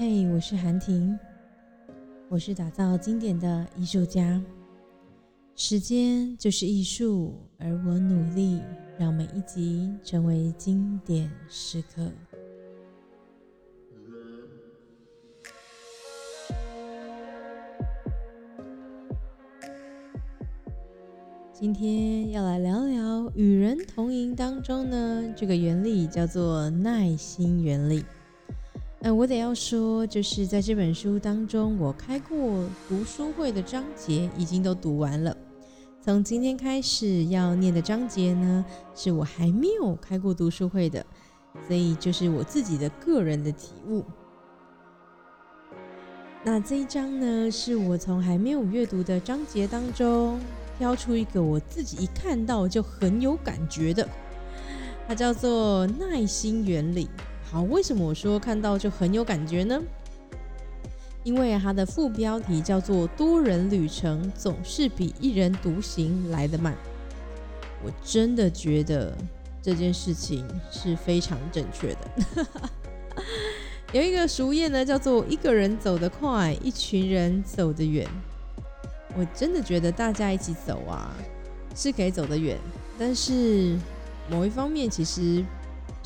嘿，我是韩婷，我是打造经典的艺术家。时间就是艺术，而我努力让每一集成为经典时刻。今天要来聊聊与人同赢当中呢，这个原理叫做耐心原理。嗯，我得要说，就是在这本书当中，我开过读书会的章节已经都读完了。从今天开始要念的章节呢，是我还没有开过读书会的，所以就是我自己的个人的体悟。那这一章呢，是我从还没有阅读的章节当中。挑出一个我自己一看到就很有感觉的，它叫做耐心原理。好，为什么我说看到就很有感觉呢？因为它的副标题叫做“多人旅程总是比一人独行来得慢”。我真的觉得这件事情是非常正确的。有一个俗谚呢，叫做“一个人走得快，一群人走得远”。我真的觉得大家一起走啊，是可以走得远，但是某一方面其实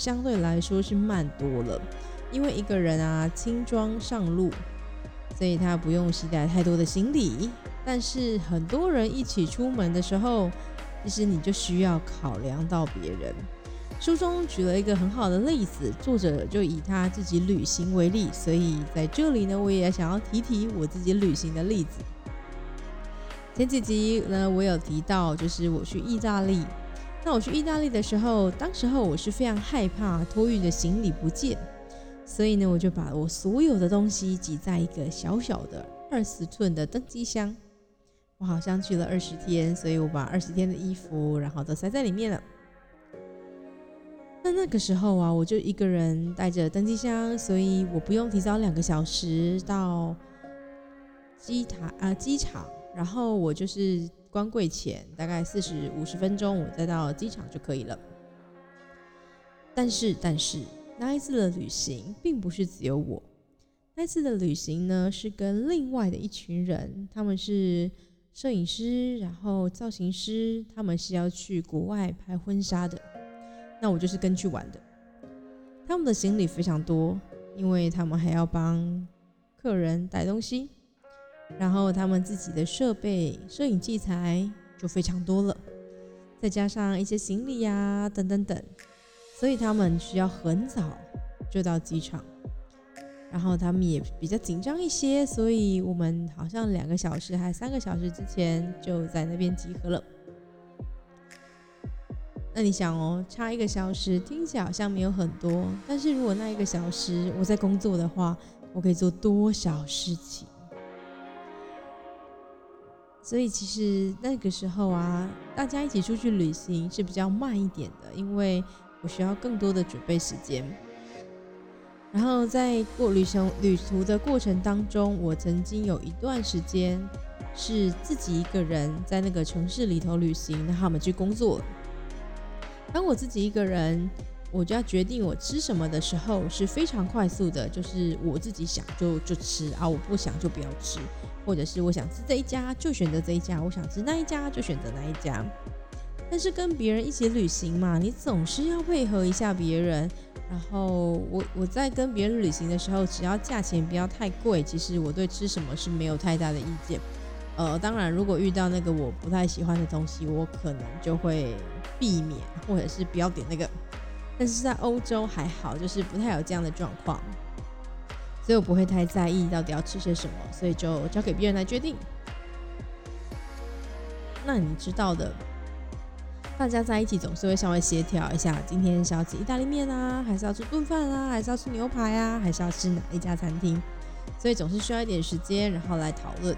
相对来说是慢多了，因为一个人啊轻装上路，所以他不用携带太多的行李。但是很多人一起出门的时候，其实你就需要考量到别人。书中举了一个很好的例子，作者就以他自己旅行为例，所以在这里呢，我也想要提提我自己旅行的例子。前几集呢，我有提到，就是我去意大利。那我去意大利的时候，当时候我是非常害怕托运的行李不见，所以呢，我就把我所有的东西挤在一个小小的二十寸的登机箱。我好像去了二十天，所以我把二十天的衣服，然后都塞在里面了。那那个时候啊，我就一个人带着登机箱，所以我不用提早两个小时到机台啊机场。然后我就是关柜前大概四十五十分钟，我再到机场就可以了。但是，但是那一次的旅行并不是只有我，那次的旅行呢是跟另外的一群人，他们是摄影师，然后造型师，他们是要去国外拍婚纱的。那我就是跟去玩的。他们的行李非常多，因为他们还要帮客人带东西。然后他们自己的设备、摄影器材就非常多了，再加上一些行李呀等等等，所以他们需要很早就到机场。然后他们也比较紧张一些，所以我们好像两个小时还三个小时之前就在那边集合了。那你想哦，差一个小时听起来好像没有很多，但是如果那一个小时我在工作的话，我可以做多少事情？所以其实那个时候啊，大家一起出去旅行是比较慢一点的，因为我需要更多的准备时间。然后在过旅行旅途的过程当中，我曾经有一段时间是自己一个人在那个城市里头旅行，然后我们去工作。当我自己一个人。我就要决定我吃什么的时候是非常快速的，就是我自己想就就吃啊，我不想就不要吃，或者是我想吃这一家就选择这一家，我想吃那一家就选择那一家。但是跟别人一起旅行嘛，你总是要配合一下别人。然后我我在跟别人旅行的时候，只要价钱不要太贵，其实我对吃什么是没有太大的意见。呃，当然如果遇到那个我不太喜欢的东西，我可能就会避免，或者是不要点那个。但是在欧洲还好，就是不太有这样的状况，所以我不会太在意到底要吃些什么，所以就交给别人来决定。那你知道的，大家在一起总是会稍微协调一下，今天是要吃意大利面啊，还是要吃炖饭啊，还是要吃牛排啊，还是要吃哪一家餐厅？所以总是需要一点时间，然后来讨论。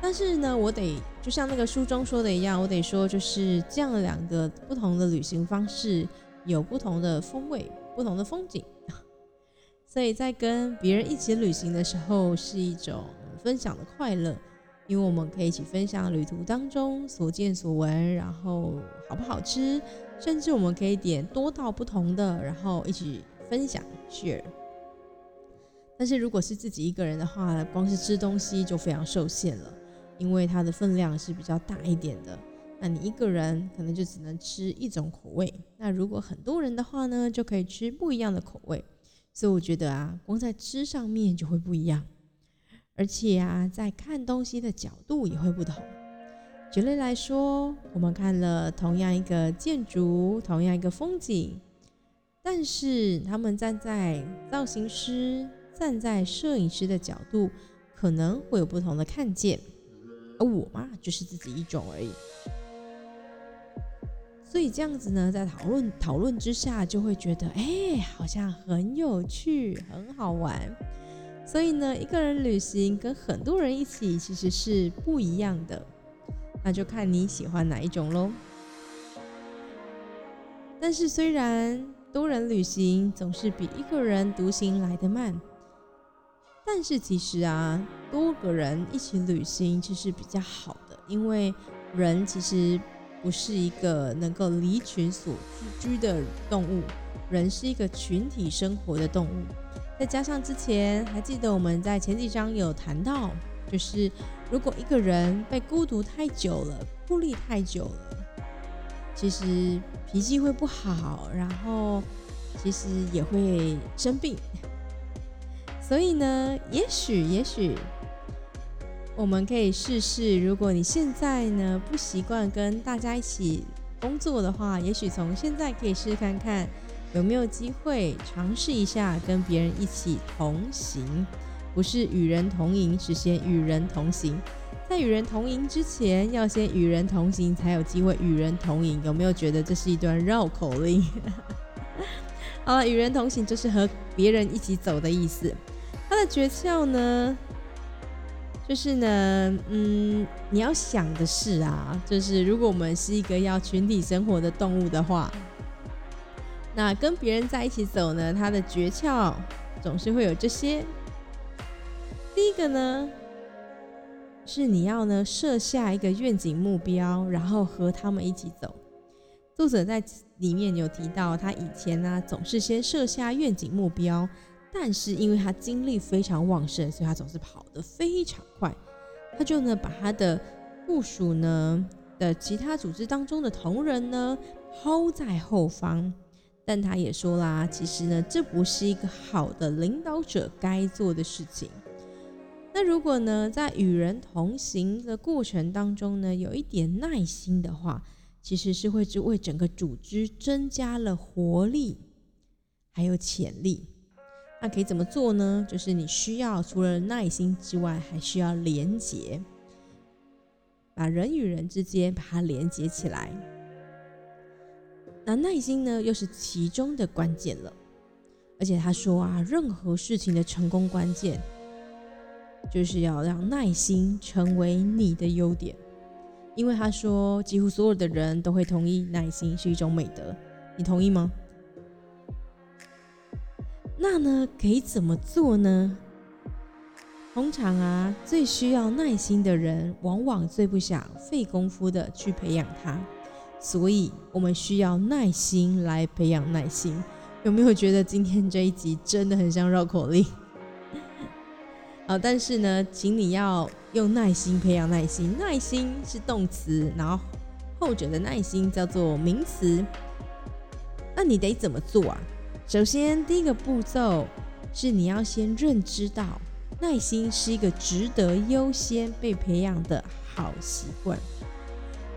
但是呢，我得就像那个书中说的一样，我得说，就是这样的两个不同的旅行方式。有不同的风味，不同的风景，所以在跟别人一起旅行的时候，是一种分享的快乐，因为我们可以一起分享旅途当中所见所闻，然后好不好吃，甚至我们可以点多道不同的，然后一起分享 share。但是如果是自己一个人的话，光是吃东西就非常受限了，因为它的分量是比较大一点的。那你一个人可能就只能吃一种口味，那如果很多人的话呢，就可以吃不一样的口味。所以我觉得啊，光在吃上面就会不一样，而且啊，在看东西的角度也会不同。举例来说，我们看了同样一个建筑，同样一个风景，但是他们站在造型师、站在摄影师的角度，可能会有不同的看见。而我嘛，就是自己一种而已。所以这样子呢，在讨论讨论之下，就会觉得，哎，好像很有趣，很好玩。所以呢，一个人旅行跟很多人一起其实是不一样的，那就看你喜欢哪一种喽。但是虽然多人旅行总是比一个人独行来得慢，但是其实啊，多个人一起旅行其实比较好的，因为人其实。不是一个能够离群所居的动物，人是一个群体生活的动物。再加上之前还记得我们在前几章有谈到，就是如果一个人被孤独太久了，孤立太久了，其实脾气会不好，然后其实也会生病。所以呢，也许，也许。我们可以试试，如果你现在呢不习惯跟大家一起工作的话，也许从现在可以试试看看有没有机会尝试一下跟别人一起同行，不是与人同营，是先与人同行。在与人同营之前，要先与人同行，才有机会与人同营。有没有觉得这是一段绕口令？好了，与人同行就是和别人一起走的意思。它的诀窍呢？就是呢，嗯，你要想的是啊，就是如果我们是一个要群体生活的动物的话，那跟别人在一起走呢，它的诀窍总是会有这些。第一个呢，是你要呢设下一个愿景目标，然后和他们一起走。作者在里面有提到，他以前呢总是先设下愿景目标。但是因为他精力非常旺盛，所以他总是跑得非常快。他就呢把他的部署呢的其他组织当中的同仁呢抛在后方。但他也说啦，其实呢这不是一个好的领导者该做的事情。那如果呢在与人同行的过程当中呢有一点耐心的话，其实是会为整个组织增加了活力，还有潜力。那可以怎么做呢？就是你需要除了耐心之外，还需要连接，把人与人之间把它连接起来。那耐心呢，又是其中的关键了。而且他说啊，任何事情的成功关键，就是要让耐心成为你的优点。因为他说，几乎所有的人都会同意，耐心是一种美德。你同意吗？那呢，可以怎么做呢？通常啊，最需要耐心的人，往往最不想费功夫的去培养他。所以，我们需要耐心来培养耐心。有没有觉得今天这一集真的很像绕口令？啊，但是呢，请你要用耐心培养耐心。耐心是动词，然后后者的耐心叫做名词。那你得怎么做啊？首先，第一个步骤是你要先认知到，耐心是一个值得优先被培养的好习惯。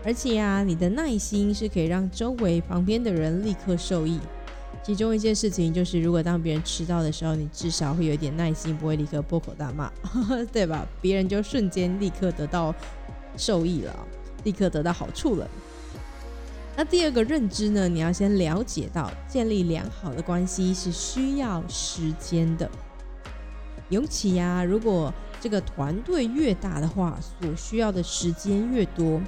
而且啊，你的耐心是可以让周围旁边的人立刻受益。其中一件事情就是，如果当别人迟到的时候，你至少会有一点耐心，不会立刻破口大骂，对吧？别人就瞬间立刻得到受益了，立刻得到好处了。那第二个认知呢？你要先了解到，建立良好的关系是需要时间的。尤其呀，如果这个团队越大的话，所需要的时间越多，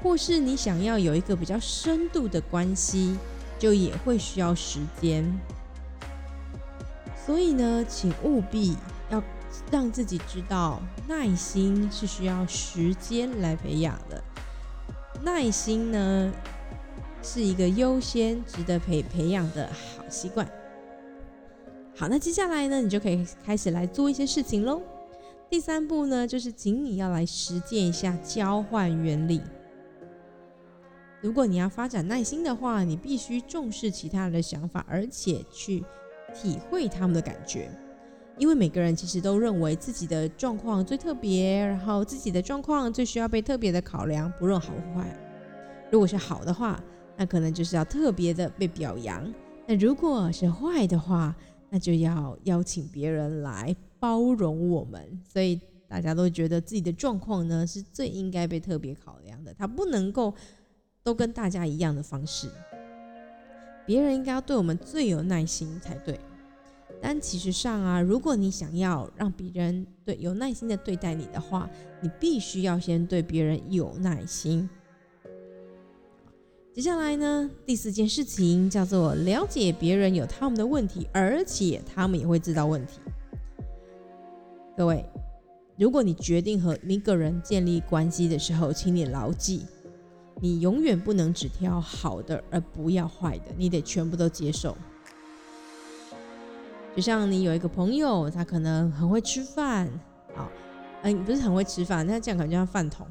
或是你想要有一个比较深度的关系，就也会需要时间。所以呢，请务必要让自己知道，耐心是需要时间来培养的。耐心呢？是一个优先值得培培养的好习惯。好，那接下来呢，你就可以开始来做一些事情喽。第三步呢，就是请你要来实践一下交换原理。如果你要发展耐心的话，你必须重视其他人的想法，而且去体会他们的感觉。因为每个人其实都认为自己的状况最特别，然后自己的状况最需要被特别的考量，不论好坏。如果是好的话，那可能就是要特别的被表扬；那如果是坏的话，那就要邀请别人来。包容我们，所以大家都觉得自己的状况呢是最应该被特别考量的。他不能够都跟大家一样的方式，别人应该要对我们最有耐心才对。但其实上啊，如果你想要让别人对有耐心的对待你的话，你必须要先对别人有耐心。接下来呢，第四件事情叫做了解别人有他们的问题，而且他们也会知道问题。各位，如果你决定和一个人建立关系的时候，请你牢记，你永远不能只挑好的而不要坏的，你得全部都接受。就像你有一个朋友，他可能很会吃饭，啊，嗯，不是很会吃饭，那这样感觉像饭桶，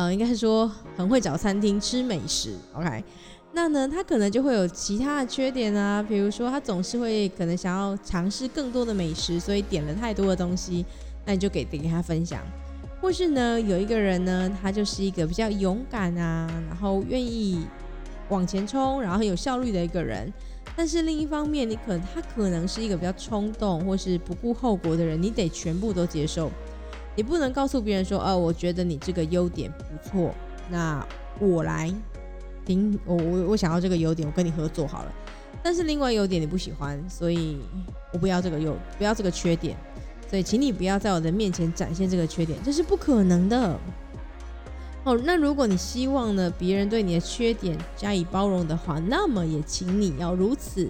呃，应该是说很会找餐厅吃美食。OK，那呢，他可能就会有其他的缺点啊，比如说他总是会可能想要尝试更多的美食，所以点了太多的东西。那你就给给他分享，或是呢，有一个人呢，他就是一个比较勇敢啊，然后愿意往前冲，然后很有效率的一个人。但是另一方面，你可他可能是一个比较冲动或是不顾后果的人，你得全部都接受。你不能告诉别人说，哦，我觉得你这个优点不错，那我来顶，我我我想要这个优点，我跟你合作好了。但是另外优点你不喜欢，所以我不要这个优，不要这个缺点。所以，请你不要在我的面前展现这个缺点，这是不可能的。哦，那如果你希望呢，别人对你的缺点加以包容的话，那么也请你要如此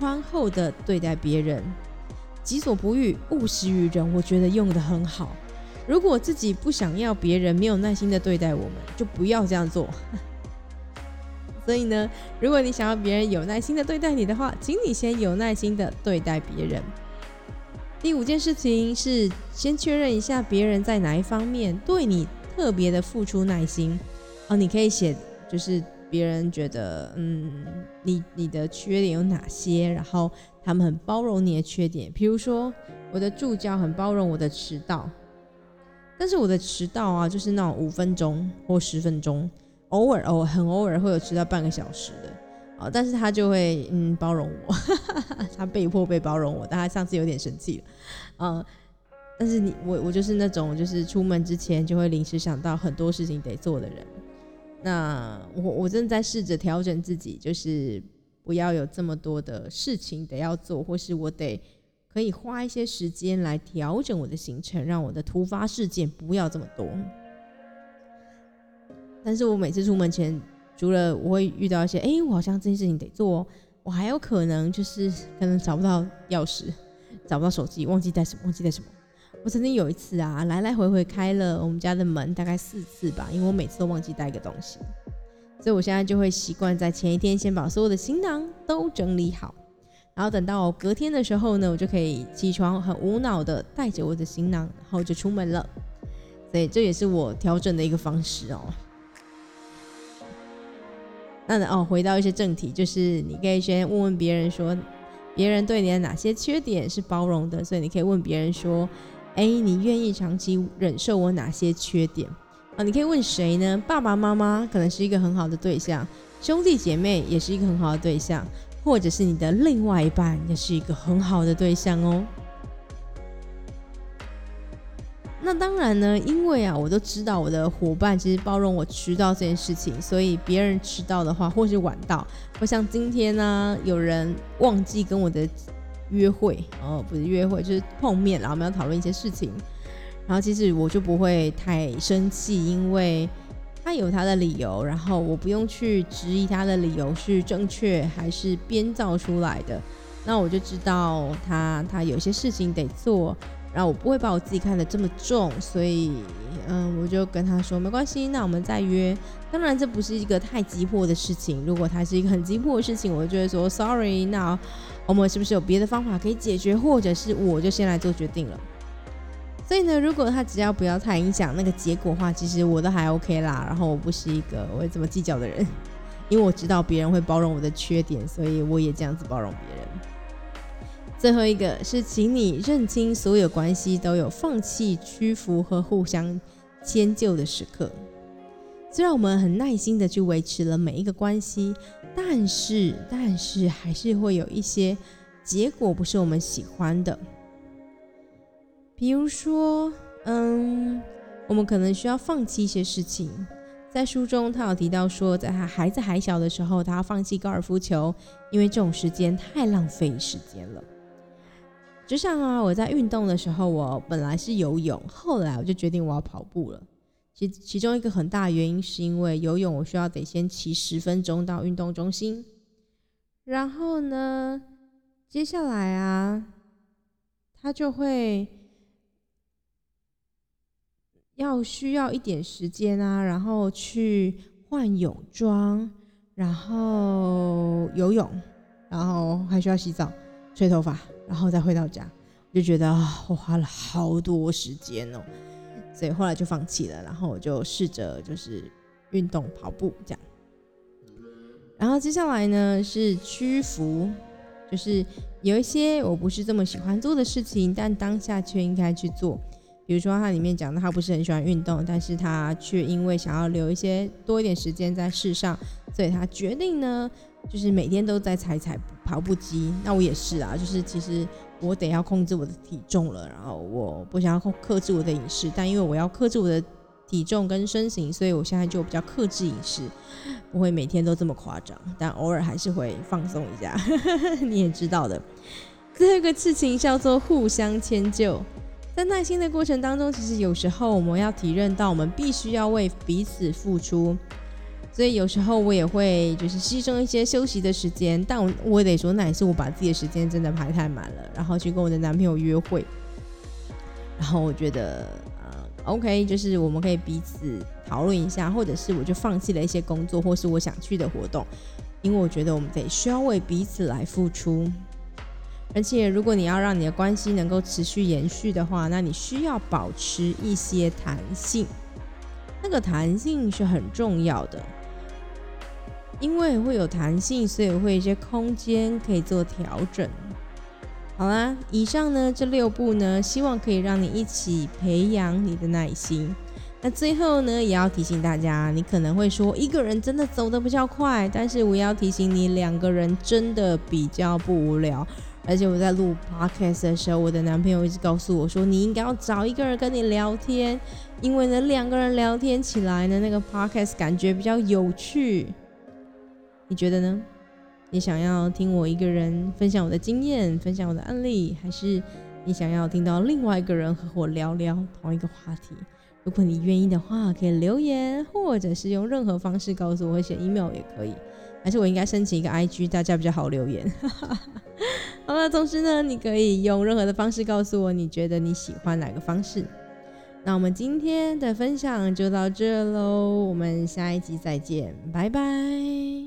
宽厚的对待别人。己所不欲，勿施于人。我觉得用的很好。如果自己不想要别人没有耐心的对待我们，就不要这样做。所以呢，如果你想要别人有耐心的对待你的话，请你先有耐心的对待别人。第五件事情是先确认一下别人在哪一方面对你特别的付出耐心哦，你可以写就是别人觉得嗯你你的缺点有哪些，然后他们很包容你的缺点，比如说我的助教很包容我的迟到，但是我的迟到啊就是那种五分钟或十分钟，偶尔哦很偶尔会有迟到半个小时的。哦，但是他就会嗯包容我，他被迫被包容我，但他上次有点生气了，嗯，但是你我我就是那种就是出门之前就会临时想到很多事情得做的人，那我我正在试着调整自己，就是不要有这么多的事情得要做，或是我得可以花一些时间来调整我的行程，让我的突发事件不要这么多，但是我每次出门前。除了我会遇到一些，哎，我好像这件事情得做，我还有可能就是可能找不到钥匙，找不到手机，忘记带什么，忘记带什么。我曾经有一次啊，来来回回开了我们家的门大概四次吧，因为我每次都忘记带一个东西，所以我现在就会习惯在前一天先把所有的行囊都整理好，然后等到隔天的时候呢，我就可以起床很无脑的带着我的行囊，然后就出门了。所以这也是我调整的一个方式哦。那哦，回到一些正题，就是你可以先问问别人说，别人对你的哪些缺点是包容的，所以你可以问别人说，哎，你愿意长期忍受我哪些缺点？啊，你可以问谁呢？爸爸妈妈可能是一个很好的对象，兄弟姐妹也是一个很好的对象，或者是你的另外一半也是一个很好的对象哦。那当然呢，因为啊，我都知道我的伙伴其实包容我迟到这件事情，所以别人迟到的话，或是晚到，或像今天呢，有人忘记跟我的约会，哦，不是约会，就是碰面，然后我们要讨论一些事情，然后其实我就不会太生气，因为他有他的理由，然后我不用去质疑他的理由是正确还是编造出来的，那我就知道他他有些事情得做。然后我不会把我自己看得这么重，所以嗯，我就跟他说没关系，那我们再约。当然这不是一个太急迫的事情，如果他是一个很急迫的事情，我就会说 sorry，那我们是不是有别的方法可以解决，或者是我就先来做决定了。所以呢，如果他只要不要太影响那个结果的话，其实我都还 OK 啦。然后我不是一个我会这么计较的人，因为我知道别人会包容我的缺点，所以我也这样子包容别人。最后一个是，请你认清所有关系都有放弃、屈服和互相迁就的时刻。虽然我们很耐心的去维持了每一个关系，但是但是还是会有一些结果不是我们喜欢的。比如说，嗯，我们可能需要放弃一些事情。在书中，他有提到说，在他孩子还小的时候，他要放弃高尔夫球，因为这种时间太浪费时间了。就像啊，我在运动的时候，我本来是游泳，后来我就决定我要跑步了。其其中一个很大原因是因为游泳，我需要得先骑十分钟到运动中心，然后呢，接下来啊，他就会。要需要一点时间啊，然后去换泳装，然后游泳，然后还需要洗澡、吹头发，然后再回到家，我就觉得我花了好多时间哦，所以后来就放弃了。然后我就试着就是运动跑步这样。然后接下来呢是屈服，就是有一些我不是这么喜欢做的事情，但当下却应该去做。比如说，它里面讲的他不是很喜欢运动，但是他却因为想要留一些多一点时间在世上，所以他决定呢，就是每天都在踩踩跑步机。那我也是啊，就是其实我得要控制我的体重了，然后我不想要控克制我的饮食，但因为我要克制我的体重跟身形，所以我现在就比较克制饮食，不会每天都这么夸张，但偶尔还是会放松一下。你也知道的，这个事情叫做互相迁就。在耐心的过程当中，其实有时候我们要体认到，我们必须要为彼此付出。所以有时候我也会就是牺牲一些休息的时间，但我我得说，那也是我把自己的时间真的排太满了，然后去跟我的男朋友约会。然后我觉得，呃，OK，就是我们可以彼此讨论一下，或者是我就放弃了一些工作，或是我想去的活动，因为我觉得我们得需要为彼此来付出。而且，如果你要让你的关系能够持续延续的话，那你需要保持一些弹性。那个弹性是很重要的，因为会有弹性，所以会有一些空间可以做调整。好啦，以上呢这六步呢，希望可以让你一起培养你的耐心。那最后呢，也要提醒大家，你可能会说一个人真的走得比较快，但是我要提醒你，两个人真的比较不无聊。而且我在录 podcast 的时候，我的男朋友一直告诉我说：“你应该要找一个人跟你聊天，因为呢，两个人聊天起来呢，那个 podcast 感觉比较有趣。”你觉得呢？你想要听我一个人分享我的经验，分享我的案例，还是你想要听到另外一个人和我聊聊同一个话题？如果你愿意的话，可以留言，或者是用任何方式告诉我，写 email 也可以。还是我应该申请一个 IG，大家比较好留言。好了，同时呢，你可以用任何的方式告诉我，你觉得你喜欢哪个方式。那我们今天的分享就到这喽，我们下一集再见，拜拜。